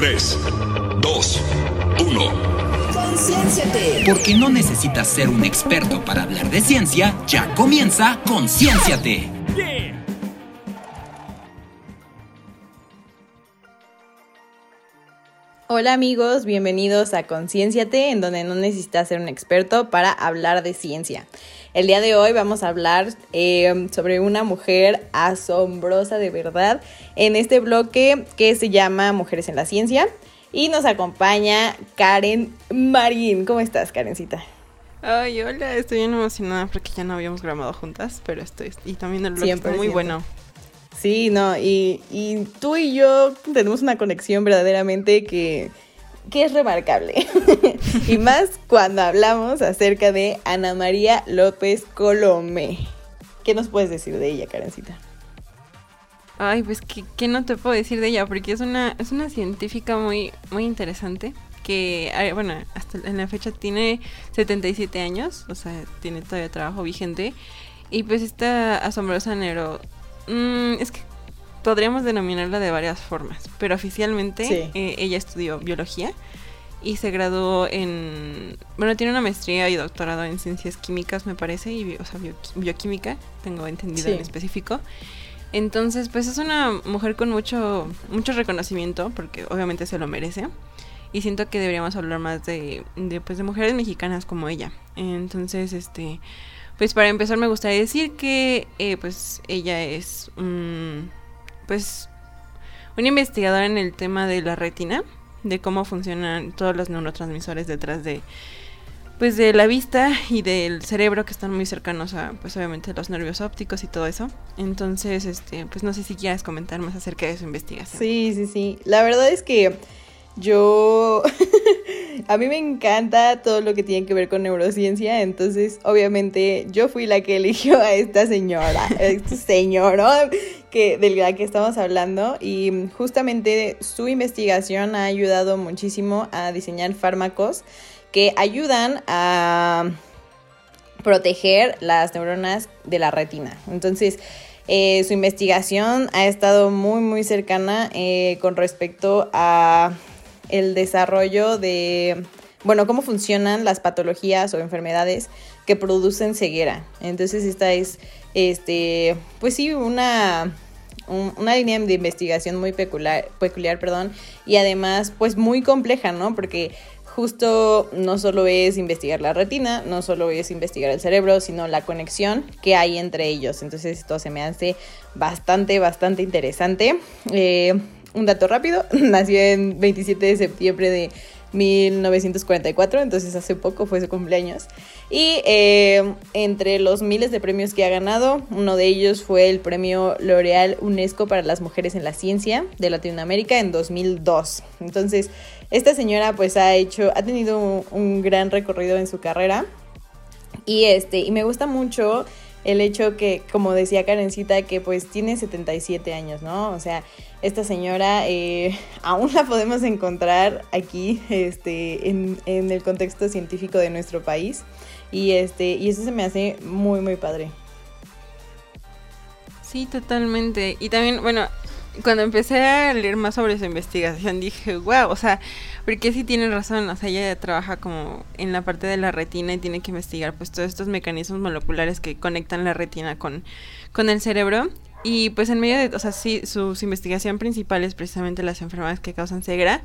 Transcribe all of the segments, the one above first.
3, 2, 1. Concienciate. Porque no necesitas ser un experto para hablar de ciencia, ya comienza Concienciate. Hola amigos, bienvenidos a Concienciate, en donde no necesitas ser un experto para hablar de ciencia. El día de hoy vamos a hablar eh, sobre una mujer asombrosa de verdad en este bloque que se llama Mujeres en la Ciencia. Y nos acompaña Karen Marín. ¿Cómo estás, Karencita? Ay, hola, estoy bien emocionada porque ya no habíamos grabado juntas, pero estoy. Y también el blog está muy bueno. Sí, no, y, y tú y yo tenemos una conexión verdaderamente que, que es remarcable. y más cuando hablamos acerca de Ana María López Colomé. ¿Qué nos puedes decir de ella, Karencita? Ay, pues ¿qué, no te puedo decir de ella, porque es una, es una científica muy, muy interesante que, bueno, hasta en la fecha tiene 77 años, o sea, tiene todavía trabajo vigente. Y pues esta asombrosa neuro Mm, es que podríamos denominarla de varias formas, pero oficialmente eh, ella estudió biología y se graduó en... Bueno, tiene una maestría y doctorado en ciencias químicas, me parece, y o sea, bioquímica, tengo entendido en específico. Entonces, pues es una mujer con mucho, mucho reconocimiento, porque obviamente se lo merece. Y siento que deberíamos hablar más de, de, pues, de mujeres mexicanas como ella. Entonces, este pues para empezar me gustaría decir que eh, pues ella es pues una investigadora en el tema de la retina, de cómo funcionan todos los neurotransmisores detrás de pues de la vista y del cerebro que están muy cercanos a pues obviamente los nervios ópticos y todo eso. Entonces, este, pues no sé si quieras comentar más acerca de su investigación. Sí, sí, sí. La verdad es que yo, a mí me encanta todo lo que tiene que ver con neurociencia, entonces obviamente yo fui la que eligió a esta señora, este señor que, de la que estamos hablando y justamente su investigación ha ayudado muchísimo a diseñar fármacos que ayudan a proteger las neuronas de la retina. Entonces, eh, su investigación ha estado muy, muy cercana eh, con respecto a el desarrollo de, bueno, cómo funcionan las patologías o enfermedades que producen ceguera. Entonces esta es, este, pues sí, una, una línea de investigación muy peculiar, peculiar, perdón, y además pues muy compleja, ¿no? Porque justo no solo es investigar la retina, no solo es investigar el cerebro, sino la conexión que hay entre ellos. Entonces esto se me hace bastante, bastante interesante. Eh, un dato rápido, nació en 27 de septiembre de 1944, entonces hace poco fue su cumpleaños. Y eh, entre los miles de premios que ha ganado, uno de ellos fue el premio L'Oreal UNESCO para las mujeres en la ciencia de Latinoamérica en 2002. Entonces, esta señora pues ha hecho, ha tenido un, un gran recorrido en su carrera. Y este, y me gusta mucho el hecho que, como decía Karencita, que pues tiene 77 años, ¿no? O sea, esta señora eh, aún la podemos encontrar aquí este, en, en, el contexto científico de nuestro país. Y, este, y eso se me hace muy, muy padre. Sí, totalmente. Y también, bueno, cuando empecé a leer más sobre su investigación dije, wow, o sea, porque sí tiene razón, o sea, ella trabaja como en la parte de la retina y tiene que investigar pues todos estos mecanismos moleculares que conectan la retina con, con el cerebro. Y pues en medio de, o sea, sí, su, investigación principal es precisamente las enfermedades que causan ceguera,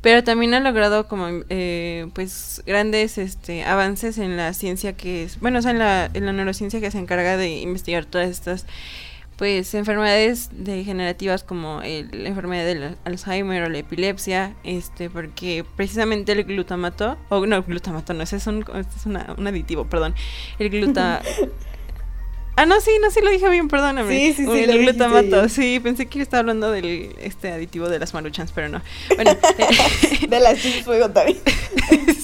pero también ha logrado como, eh, pues, grandes este, avances en la ciencia que es, bueno, o sea, en la, en la neurociencia que se encarga de investigar todas estas pues enfermedades degenerativas como el, la enfermedad del Alzheimer o la epilepsia, este, porque precisamente el glutamato, o no, glutamato no, ese es un, es un aditivo, perdón, el gluta... Ah, no, sí, no, sí lo dije bien, perdóname. Sí, sí, sí. El glutamato, sí, pensé que estaba hablando del este aditivo de las maruchans, pero no. Bueno, de las fuego también.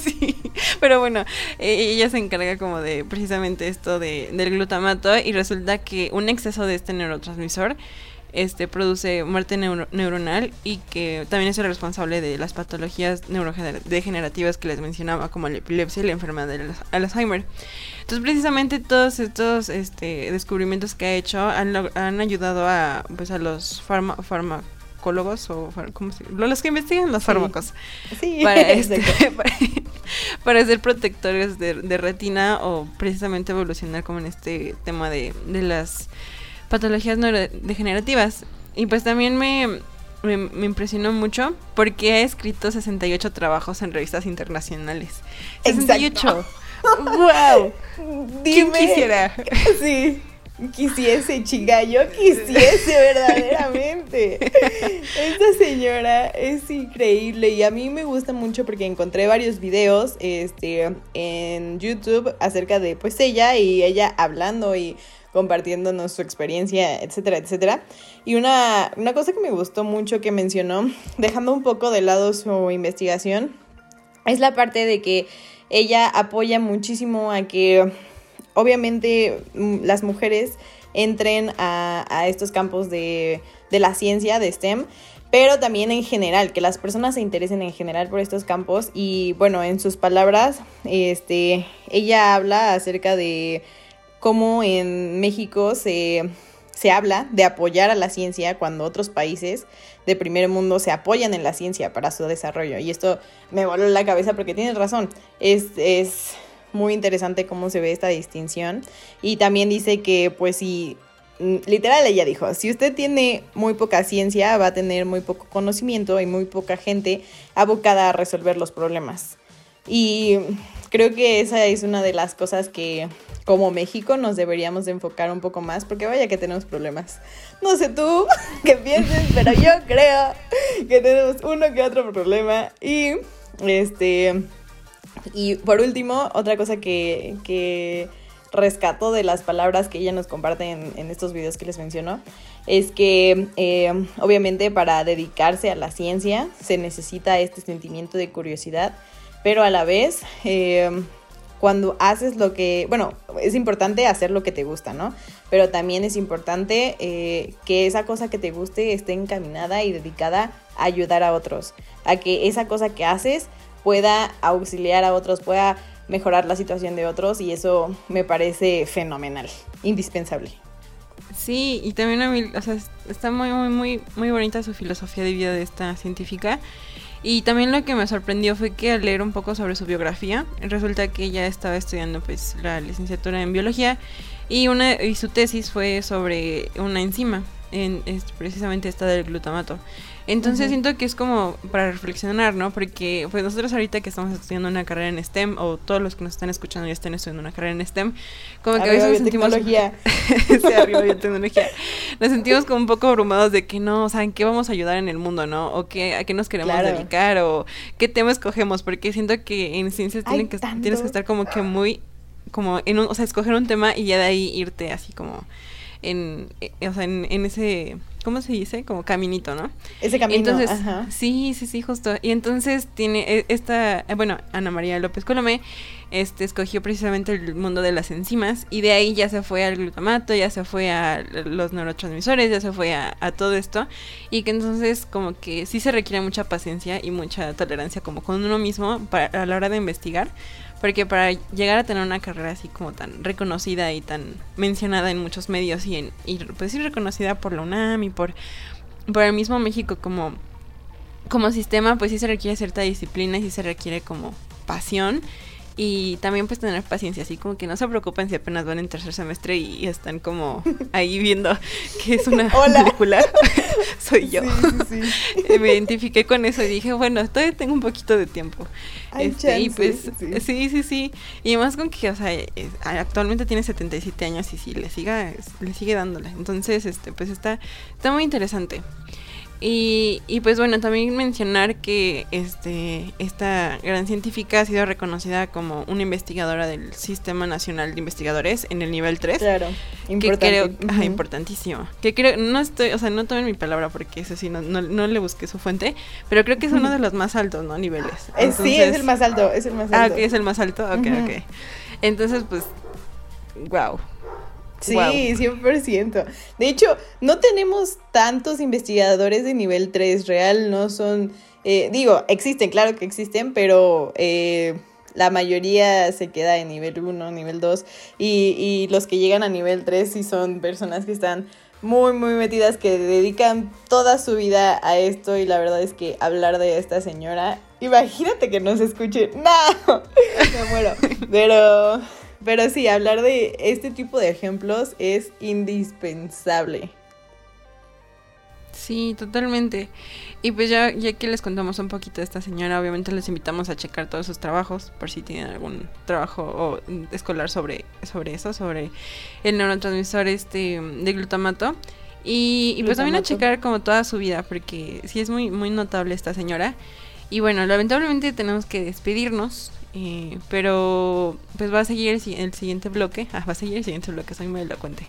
pero bueno, e, ella se encarga como de precisamente esto de, del glutamato y resulta que un exceso de este neurotransmisor este produce muerte neuronal y que también es el responsable de las patologías neurodegenerativas que les mencionaba como la epilepsia y la enfermedad del Alzheimer. Entonces precisamente todos estos este, descubrimientos que ha hecho han, han ayudado a, pues, a los farma, farmacólogos o ¿cómo se, los que investigan los fármacos Sí, para, este, exacto. para, para ser protectores de, de retina o precisamente evolucionar como en este tema de, de las patologías neurodegenerativas. Y pues también me, me, me impresionó mucho porque ha escrito 68 trabajos en revistas internacionales. 68. Exacto. ¡Wow! ¿Quién Dime- quisiera? Sí, quisiese, chica, yo quisiese verdaderamente. Esta señora es increíble y a mí me gusta mucho porque encontré varios videos este, en YouTube acerca de pues ella y ella hablando y compartiéndonos su experiencia, etcétera, etcétera. Y una, una cosa que me gustó mucho que mencionó, dejando un poco de lado su investigación, es la parte de que ella apoya muchísimo a que obviamente mm, las mujeres entren a, estos campos de, de la ciencia, de STEM, pero también en general, que las personas se interesen en general por estos campos y bueno, en sus palabras, este, ella habla acerca de cómo en México se, se habla de apoyar a la ciencia cuando otros países de primer mundo se apoyan en la ciencia para su desarrollo. Y esto me voló la cabeza porque tienes razón. Es muy interesante cómo se ve esta distinción. Y también dice que, pues, si. mm, Literal, ella dijo: si usted tiene muy poca ciencia, va a tener muy poco conocimiento y muy poca gente abocada a resolver los problemas. Y creo que esa es una de las cosas que como México nos deberíamos de enfocar un poco más, porque vaya que tenemos problemas. No sé tú qué pienses, pero yo creo que tenemos uno que otro problema. Y este. Y por último, otra cosa que, que rescato de las palabras que ella nos comparte en, estos videos que les menciono es que eh, obviamente para dedicarse a la ciencia se necesita este sentimiento de curiosidad, pero a la vez eh, cuando haces lo que, bueno, es importante hacer lo que te gusta, ¿no? Pero también es importante eh, que esa cosa que te guste esté encaminada y dedicada a ayudar a otros, a que esa cosa que haces pueda auxiliar a otros, pueda mejorar la situación de otros y eso me parece fenomenal, indispensable. Sí, y también a mí, o sea, es- está muy, muy, muy, muy bonita su filosofía de vida de esta científica. Y también lo que me sorprendió fue que al leer un poco sobre su biografía, resulta que ella estaba estudiando pues la licenciatura en biología y una y su tesis fue sobre una enzima, en, es precisamente esta del glutamato. Entonces siento que es como para reflexionar, ¿no? Porque pues nosotros ahorita que estamos estudiando una carrera en STEM o todos los que nos están escuchando ya están estudiando una carrera en STEM, como que a veces nos sentimos biotecnología. sí, arriba biotecnología. Nos sentimos como un poco abrumados de que no, o sea, ¿en qué vamos a ayudar en el mundo, no? O qué, a qué nos queremos Claro. dedicar, o qué tema escogemos, porque siento que en ciencias tienen que, tienes que estar como que muy, como en un, o sea, escoger un tema y ya de ahí irte así como en, eh, o sea, en, en ese, ¿cómo se dice? Como caminito, ¿no? Ese camino. Entonces, ajá. sí, sí, sí, justo. Y entonces tiene eh, esta, eh, bueno, Ana María López Colomé, este, escogió precisamente el mundo de las enzimas y de ahí ya se fue al glutamato, ya se fue a los neurotransmisores, ya se fue a, a todo esto y que entonces como que sí se requiere mucha paciencia y mucha tolerancia como con uno mismo para, a la hora de investigar. Porque para llegar a tener una carrera así como tan reconocida y tan mencionada en muchos medios y, en, y pues sí reconocida por la UNAM y por, por el mismo México como, como sistema, pues sí se requiere cierta disciplina y sí se requiere como pasión y también pues tener paciencia, así como que no se preocupen si apenas van en tercer semestre y, están como ahí viendo que es una Hola. molecular. Soy yo. Sí, sí, sí. Eh, Me identifiqué con eso y dije, bueno, todavía tengo un poquito de tiempo. Hay Este, y pues, sí. sí, sí, sí. Y más con que, o sea, es- actualmente tiene 77 años y sí, le, siga, le sigue dándole. Entonces, este, pues está, está muy interesante. Y, y pues bueno, también mencionar que este, esta gran científica ha sido reconocida como una investigadora del Sistema Nacional de Investigadores en el nivel 3 Claro, que importante. creo, ajá, Ujú. importantísimo. Que creo, no estoy, o sea, no tomen mi palabra porque eso sí, no, no, no le busqué su fuente, pero creo que es uno de los más altos, ¿no? Niveles. Sí, es el más alto, es el más Ah, alto. ok, es el más alto, ok, Ujú. ok. Entonces, pues, wow. Sí, Guau. 100%. De hecho, no tenemos tantos investigadores de nivel 3 real, no son, eh, digo, existen, claro que existen, pero eh, la mayoría se queda en nivel 1, nivel 2, y, y los que llegan a nivel 3 sí son personas que están muy, muy metidas que dedican toda su vida a esto y la verdad es que hablar de esta señora, imagínate que no se escuche, no, me muero, pero, pero sí, hablar de este tipo de ejemplos es indispensable. Sí, totalmente. Y pues ya, ya que les contamos un poquito de esta señora, obviamente les invitamos a checar todos sus trabajos, por si tienen algún trabajo o, escolar sobre, sobre eso, sobre el neurotransmisor este de glutamato. Y, pues también a checar como toda su vida, porque sí es muy, muy notable esta señora. Y bueno, lamentablemente tenemos que despedirnos. Eh, pero pues va a seguir el, el, siguiente bloque. Ah, va a seguir el siguiente bloque, soy muy elocuente.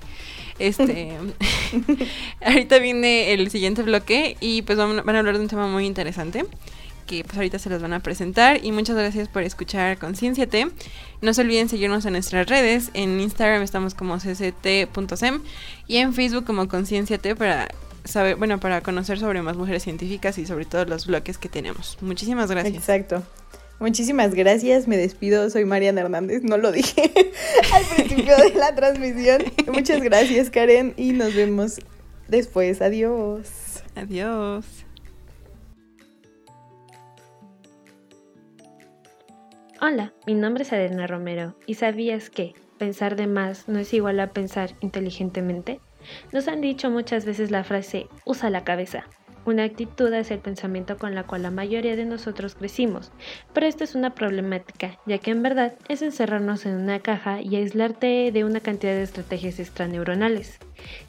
Este, ahorita viene el siguiente bloque y pues van, a hablar de un tema muy interesante que pues ahorita se los van a presentar y muchas gracias por escuchar Conciencia T. No se olviden seguirnos en nuestras redes, en Instagram estamos como cct.sem y en Facebook como Conciencia T para saber, bueno, para conocer sobre más mujeres científicas y sobre todo los bloques que tenemos. Muchísimas gracias. Exacto. Muchísimas gracias, me despido, soy Mariana Hernández, no lo dije al principio de la transmisión. Muchas gracias Karen y nos vemos después, adiós. Adiós. Hola, mi nombre es Adena Romero y ¿sabías que pensar de más no es igual a pensar inteligentemente? Nos han dicho muchas veces la frase usa la cabeza, una actitud es el pensamiento con la cual la mayoría de nosotros crecimos, pero esto es una problemática, ya que en verdad es encerrarnos en una caja y aislarte de una cantidad de estrategias extraneuronales.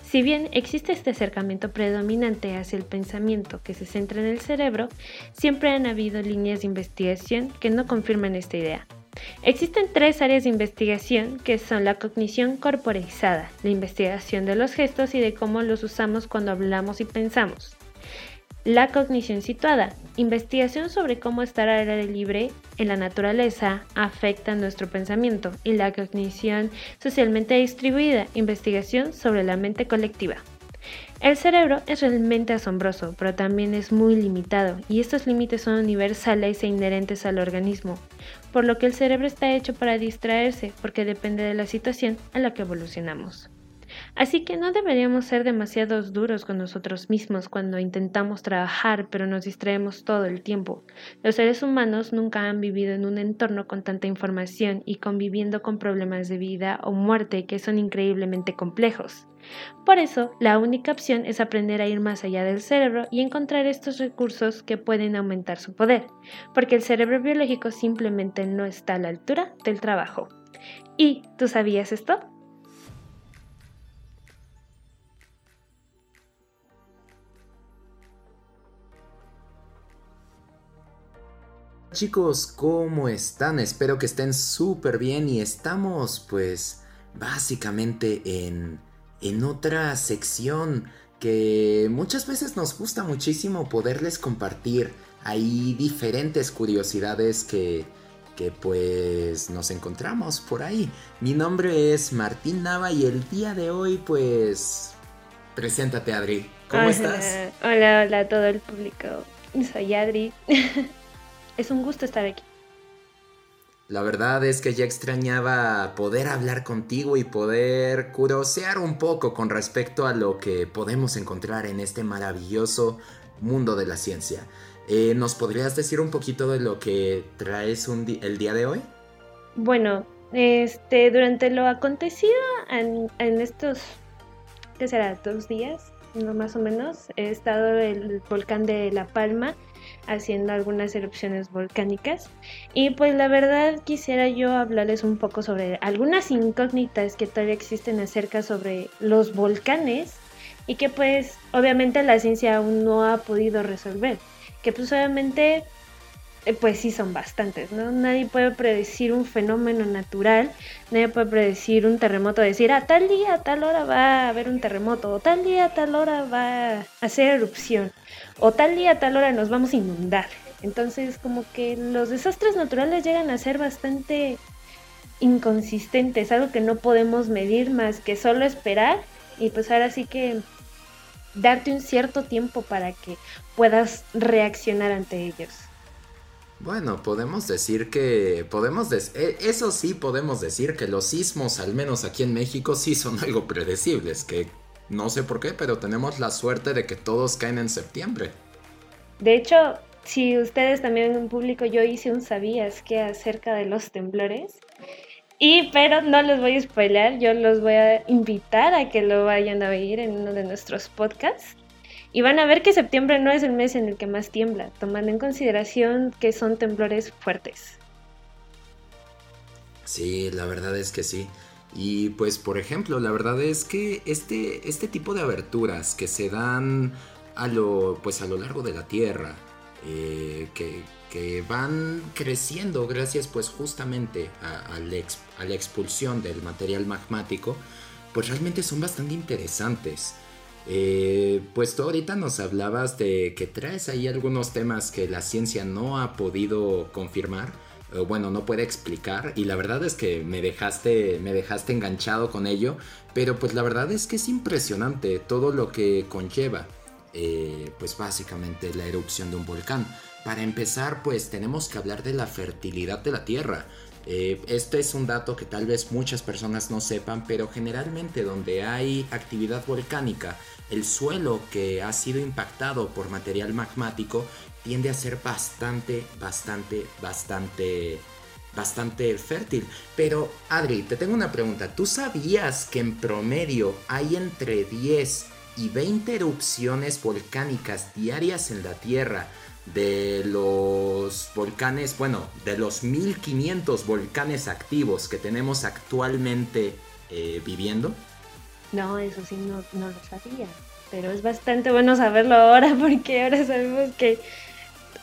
Si bien existe este acercamiento predominante hacia el pensamiento que se centra en el cerebro, siempre han habido líneas de investigación que no confirman esta idea. Existen tres áreas de investigación que son la cognición corporeizada, la investigación de los gestos y de cómo los usamos cuando hablamos y pensamos. La cognición situada, investigación sobre cómo estar al aire libre en la naturaleza afecta nuestro pensamiento. Y la cognición socialmente distribuida, investigación sobre la mente colectiva. El cerebro es realmente asombroso, pero también es muy limitado, y estos límites son universales e inherentes al organismo, por lo que el cerebro está hecho para distraerse, porque depende de la situación a la que evolucionamos. Así que no deberíamos ser demasiados duros con nosotros mismos cuando intentamos trabajar pero nos distraemos todo el tiempo. Los seres humanos nunca han vivido en un entorno con tanta información y conviviendo con problemas de vida o muerte que son increíblemente complejos. Por eso, la única opción es aprender a ir más allá del cerebro y encontrar estos recursos que pueden aumentar su poder, porque el cerebro biológico simplemente no está a la altura del trabajo. ¿Y tú sabías esto? Chicos, ¿cómo están? Espero que estén súper bien y estamos pues básicamente en, en otra sección que muchas veces nos gusta muchísimo poderles compartir. Hay diferentes curiosidades que, que pues nos encontramos por ahí. Mi nombre es Martín Nava y el día de hoy pues... Preséntate Adri, ¿cómo estás? Hola, hola a todo el público. Soy Adri. Es un gusto estar aquí. La verdad es que ya extrañaba poder hablar contigo y poder curosear un poco con respecto a lo que podemos encontrar en este maravilloso mundo de la ciencia. Eh, ¿Nos podrías decir un poquito de lo que traes el día de hoy? Bueno, este, durante lo acontecido en, en estos, ¿qué será? Dos días, no más o menos, he estado el volcán de La Palma haciendo algunas erupciones volcánicas. Y pues la verdad quisiera yo hablarles un poco sobre algunas incógnitas que todavía existen acerca sobre los volcanes y que pues obviamente la ciencia aún no ha podido resolver. Que pues obviamente pues sí son bastantes, ¿no? Nadie puede predecir un fenómeno natural, nadie puede predecir un terremoto, decir, a tal día, a tal hora va a haber un terremoto, o tal día, a tal hora va a hacer erupción, o tal día, a tal hora nos vamos a inundar. Entonces, como que los desastres naturales llegan a ser bastante inconsistentes, algo que no podemos medir más que solo esperar y pues ahora sí que darte un cierto tiempo para que puedas reaccionar ante ellos. Bueno, podemos decir que podemos e, eso sí podemos decir que los sismos, al menos aquí en México, sí son algo predecibles, que No sé por qué, pero tenemos la suerte de que todos caen en septiembre. De hecho, si ustedes también en público, yo hice un sabías que acerca de los temblores. Y pero no los voy a spoiler, yo los voy a invitar a que lo vayan a oír en uno de nuestros podcasts. Y van a ver que septiembre no es el mes en el que más tiembla, tomando en consideración que son temblores fuertes. Sí, la verdad es que sí. Y pues, por ejemplo, la verdad es que este, este tipo de aberturas que se dan a lo, pues, a lo largo de la Tierra, eh, que, van creciendo gracias pues justamente a, la expulsión del material magmático, pues realmente son bastante interesantes. Eh, pues tú ahorita nos hablabas de que traes ahí algunos temas que la ciencia no ha podido confirmar, bueno, no puede explicar y la verdad es que me dejaste, me dejaste enganchado con ello, pero pues la verdad es que es impresionante todo lo que conlleva, eh, pues básicamente la erupción de un volcán. Para empezar, pues tenemos que hablar de la fertilidad de la Tierra. Eh, este es un dato que tal vez muchas personas no sepan, pero generalmente donde hay actividad volcánica, el suelo que ha sido impactado por material magmático tiende a ser bastante, bastante, bastante, bastante fértil. Pero, Adri, te tengo una pregunta. ¿Tú sabías que en promedio hay entre 10 y 20 erupciones volcánicas diarias en la Tierra? De los volcanes, bueno, de los 1500 volcanes activos que tenemos actualmente eh, viviendo? No, eso sí no, no lo sabía, pero es bastante bueno saberlo ahora porque ahora sabemos que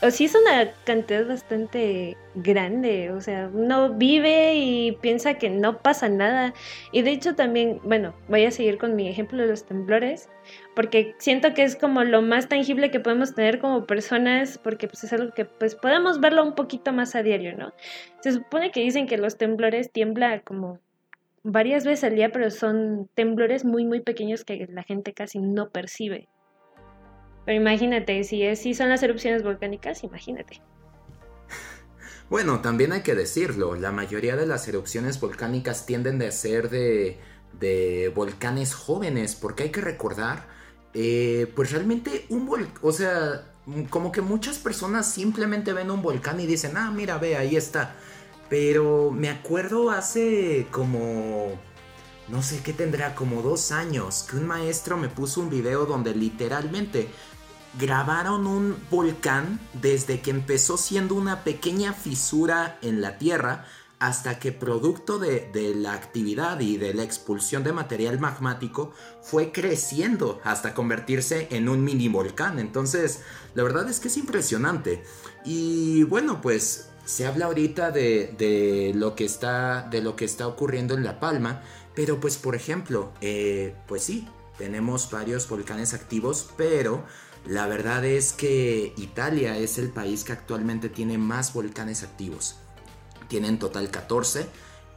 o sí es una cantidad bastante grande, o sea, uno vive y piensa que no pasa nada. Y de hecho también, bueno, voy a seguir con mi ejemplo de los temblores, porque siento que es como lo más tangible que podemos tener como personas, porque pues es algo que pues podemos verlo un poquito más a diario, ¿no? Se supone que dicen que los temblores tiembla como varias veces al día, pero son temblores muy muy pequeños que la gente casi no percibe. Pero imagínate, si, si son las erupciones volcánicas, imagínate. Bueno, también hay que decirlo, la mayoría de las erupciones volcánicas tienden a ser de, de volcanes jóvenes, porque hay que recordar, eh, pues realmente un volcán, o sea, como que muchas personas simplemente ven un volcán y dicen, ah, mira, ve, ahí está. Pero me acuerdo hace como no sé qué tendrá, como dos años, que un maestro me puso un video donde literalmente grabaron un volcán desde que empezó siendo una pequeña fisura en la tierra hasta que producto de, la actividad y de la expulsión de material magmático fue creciendo hasta convertirse en un mini volcán. Entonces, la verdad es que es impresionante. Y bueno, pues se habla ahorita de, lo, que está, de lo que está ocurriendo en La Palma, pero pues por ejemplo, eh, pues sí, tenemos varios volcanes activos, pero la verdad es que Italia es el país que actualmente tiene más volcanes activos. Tienen total 14.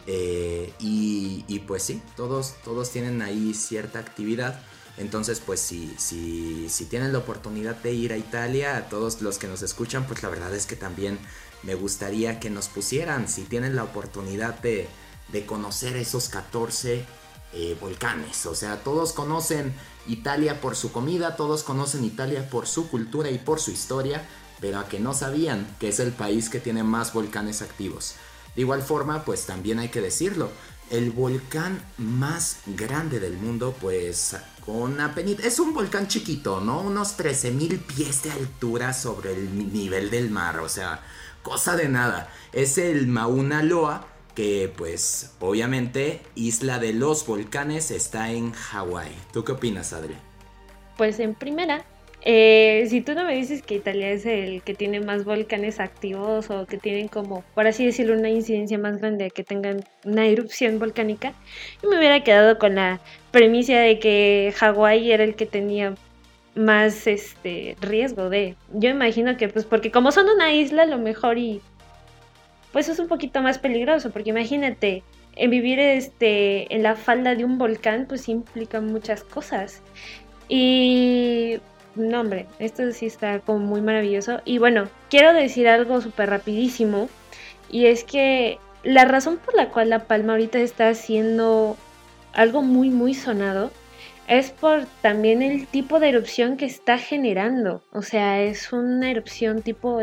Eh, y, pues sí, todos, todos tienen ahí cierta actividad. Entonces, pues si, si, si tienen la oportunidad de ir a Italia, a todos los que nos escuchan, pues la verdad es que también me gustaría que nos pusieran, si tienen la oportunidad de, de conocer esos 14 eh, volcanes. O sea, todos conocen Italia por su comida, todos conocen Italia por su cultura y por su historia, pero a que no sabían que es el país que tiene más volcanes activos. De igual forma, pues también hay que decirlo, el volcán más grande del mundo, pues con penita, es un volcán chiquito, ¿no? Unos 13.000 pies de altura sobre el nivel del mar, o sea, cosa de nada. Es el Mauna Loa, que pues obviamente Isla de los Volcanes está en Hawái. ¿Tú qué opinas, Adri? Pues en primera, eh, si tú no me dices que Italia es el que tiene más volcanes activos o que tienen como, por así decirlo, una incidencia más grande, que tengan una erupción volcánica, yo me hubiera quedado con la premisa de que Hawái era el que tenía más este riesgo de. Yo imagino que pues porque como son una isla, lo mejor y pues es un poquito más peligroso, porque imagínate, en vivir este, en la falda de un volcán, pues implica muchas cosas. Y no, hombre, esto sí está como muy maravilloso. Y bueno, quiero decir algo súper rapidísimo. Y es que la razón por la cual La Palma ahorita está haciendo algo muy, muy sonado es por también el tipo de erupción que está generando. O sea, es una erupción tipo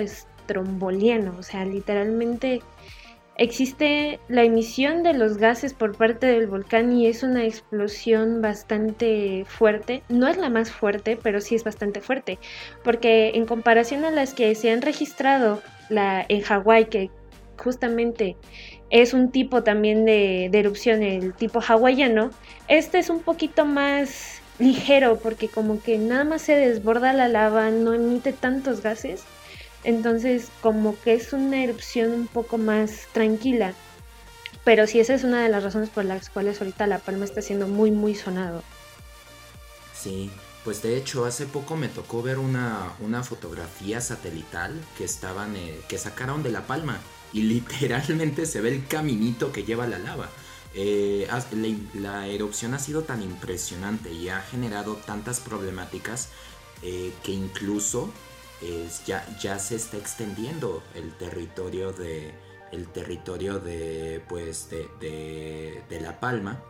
estromboliano. O sea, literalmente existe la emisión de los gases por parte del volcán y es una explosión bastante fuerte. No es la más fuerte, pero sí es bastante fuerte. Porque en comparación a las que se han registrado la, en Hawái, que justamente es un tipo también de, erupción, el tipo hawaiano. Este es un poquito más ligero porque como que nada más se desborda la lava, no emite tantos gases. Entonces como que es una erupción un poco más tranquila. Pero sí, esa es una de las razones por las cuales ahorita La Palma está siendo muy, muy sonado. Sí, pues de hecho hace poco me tocó ver una, una fotografía satelital que estaban, eh, que sacaron de La Palma y literalmente se ve el caminito que lleva la lava. Eh, la, erupción ha sido tan impresionante y ha generado tantas problemáticas eh, que incluso ya, ya se está extendiendo el territorio de el territorio de pues de, de La Palma.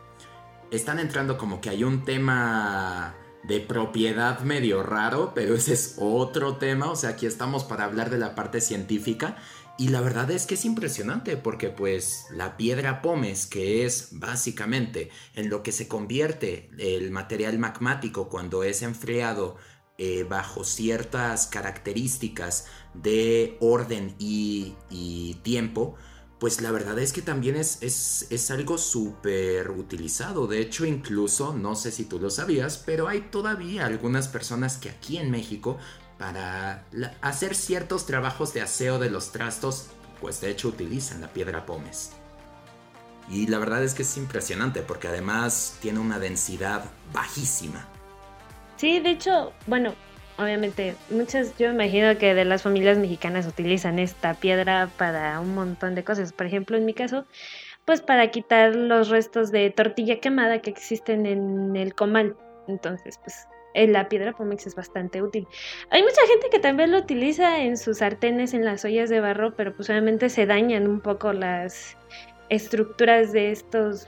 Están entrando como que hay un tema de propiedad medio raro, pero ese es otro tema. O sea, aquí estamos para hablar de la parte científica. Y la verdad es que es impresionante porque pues la piedra pómez, que es básicamente en lo que se convierte el material magmático cuando es enfriado eh, bajo ciertas características de orden y, tiempo, pues la verdad es que también es, es, es algo súper utilizado. De hecho, incluso, no sé si tú lo sabías, pero hay todavía algunas personas que aquí en México para hacer ciertos trabajos de aseo de los trastos, pues de hecho utilizan la piedra pómez. Y la verdad es que es impresionante porque además tiene una densidad bajísima. Sí, de hecho, bueno, obviamente muchas, yo imagino que de las familias mexicanas utilizan esta piedra para un montón de cosas. Por ejemplo, en mi caso, pues para quitar los restos de tortilla quemada que existen en el comal. Entonces, pues la piedra Pómex es bastante útil. Hay mucha gente que también lo utiliza en sus sartenes, en las ollas de barro, pero pues obviamente se dañan un poco las estructuras de estos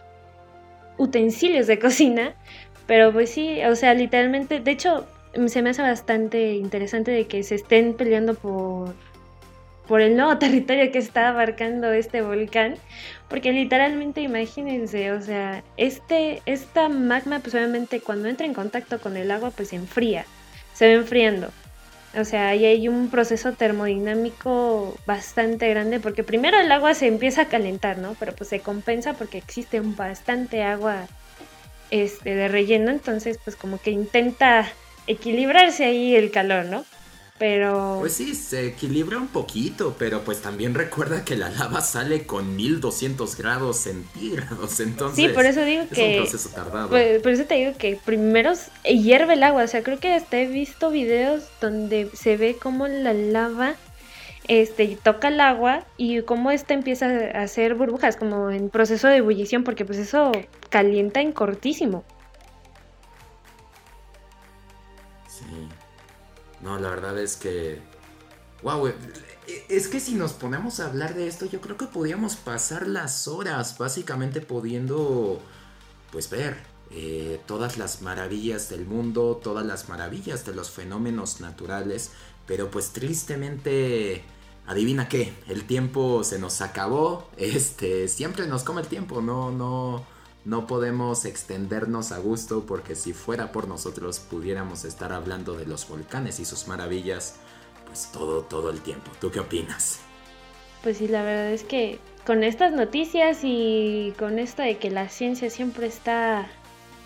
utensilios de cocina. Pero pues sí, o sea, literalmente, de hecho, se me hace bastante interesante de que se estén peleando por por el nuevo territorio que está abarcando este volcán, porque literalmente imagínense, o sea, este, esta magma pues obviamente cuando entra en contacto con el agua pues se enfría, se va enfriando. O sea, ahí hay un proceso termodinámico bastante grande porque primero el agua se empieza a calentar, ¿no? Pero pues se compensa porque existe bastante agua este, de relleno, entonces pues como que intenta equilibrarse ahí el calor, ¿no? pero... Pues sí, se equilibra un poquito, pero pues también recuerda que la lava sale con 1200 grados centígrados, entonces... Sí, por eso digo que... Es un proceso tardado. Pues, por eso te digo que primero hierve el agua, o sea, creo que hasta he visto videos donde se ve como la lava este, toca el agua y cómo esta empieza a hacer burbujas, como en proceso de ebullición, porque pues eso calienta en cortísimo. No, la verdad es que... Wow, e, es que si nos ponemos a hablar de esto, yo creo que podíamos pasar las horas básicamente pudiendo, pues ver eh, todas las maravillas del mundo, todas las maravillas de los fenómenos naturales, pero pues tristemente, adivina qué, el tiempo se nos acabó, este, siempre nos come el tiempo, no, no, no podemos extendernos a gusto porque si fuera por nosotros pudiéramos estar hablando de los volcanes y sus maravillas pues todo todo el tiempo. ¿Tú qué opinas? Pues sí, la verdad es que con estas noticias y con esto de que la ciencia siempre está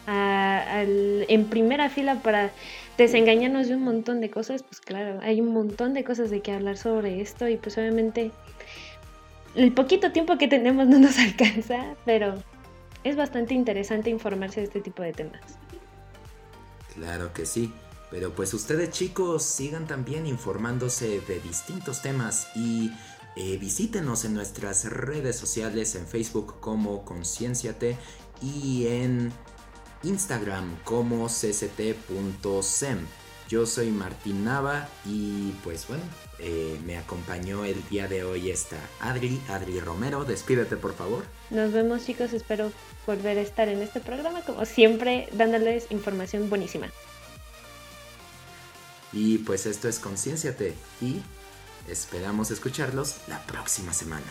en primera fila para desengañarnos de un montón de cosas, pues claro, hay un montón de cosas de que hablar sobre esto y pues obviamente el poquito tiempo que tenemos no nos alcanza, pero es bastante interesante informarse de este tipo de temas. Claro que sí, pero pues ustedes chicos sigan también informándose de distintos temas y eh, visítenos en nuestras redes sociales en Facebook como Concienciate y en Instagram como cct.sem. Yo soy Martín Nava y pues bueno, eh, me acompañó el día de hoy esta Adri, Adri Romero. Despídete por favor. Nos vemos chicos, espero volver a estar en este programa como siempre dándoles información buenísima. Y pues esto es Concienciate y esperamos escucharlos la próxima semana.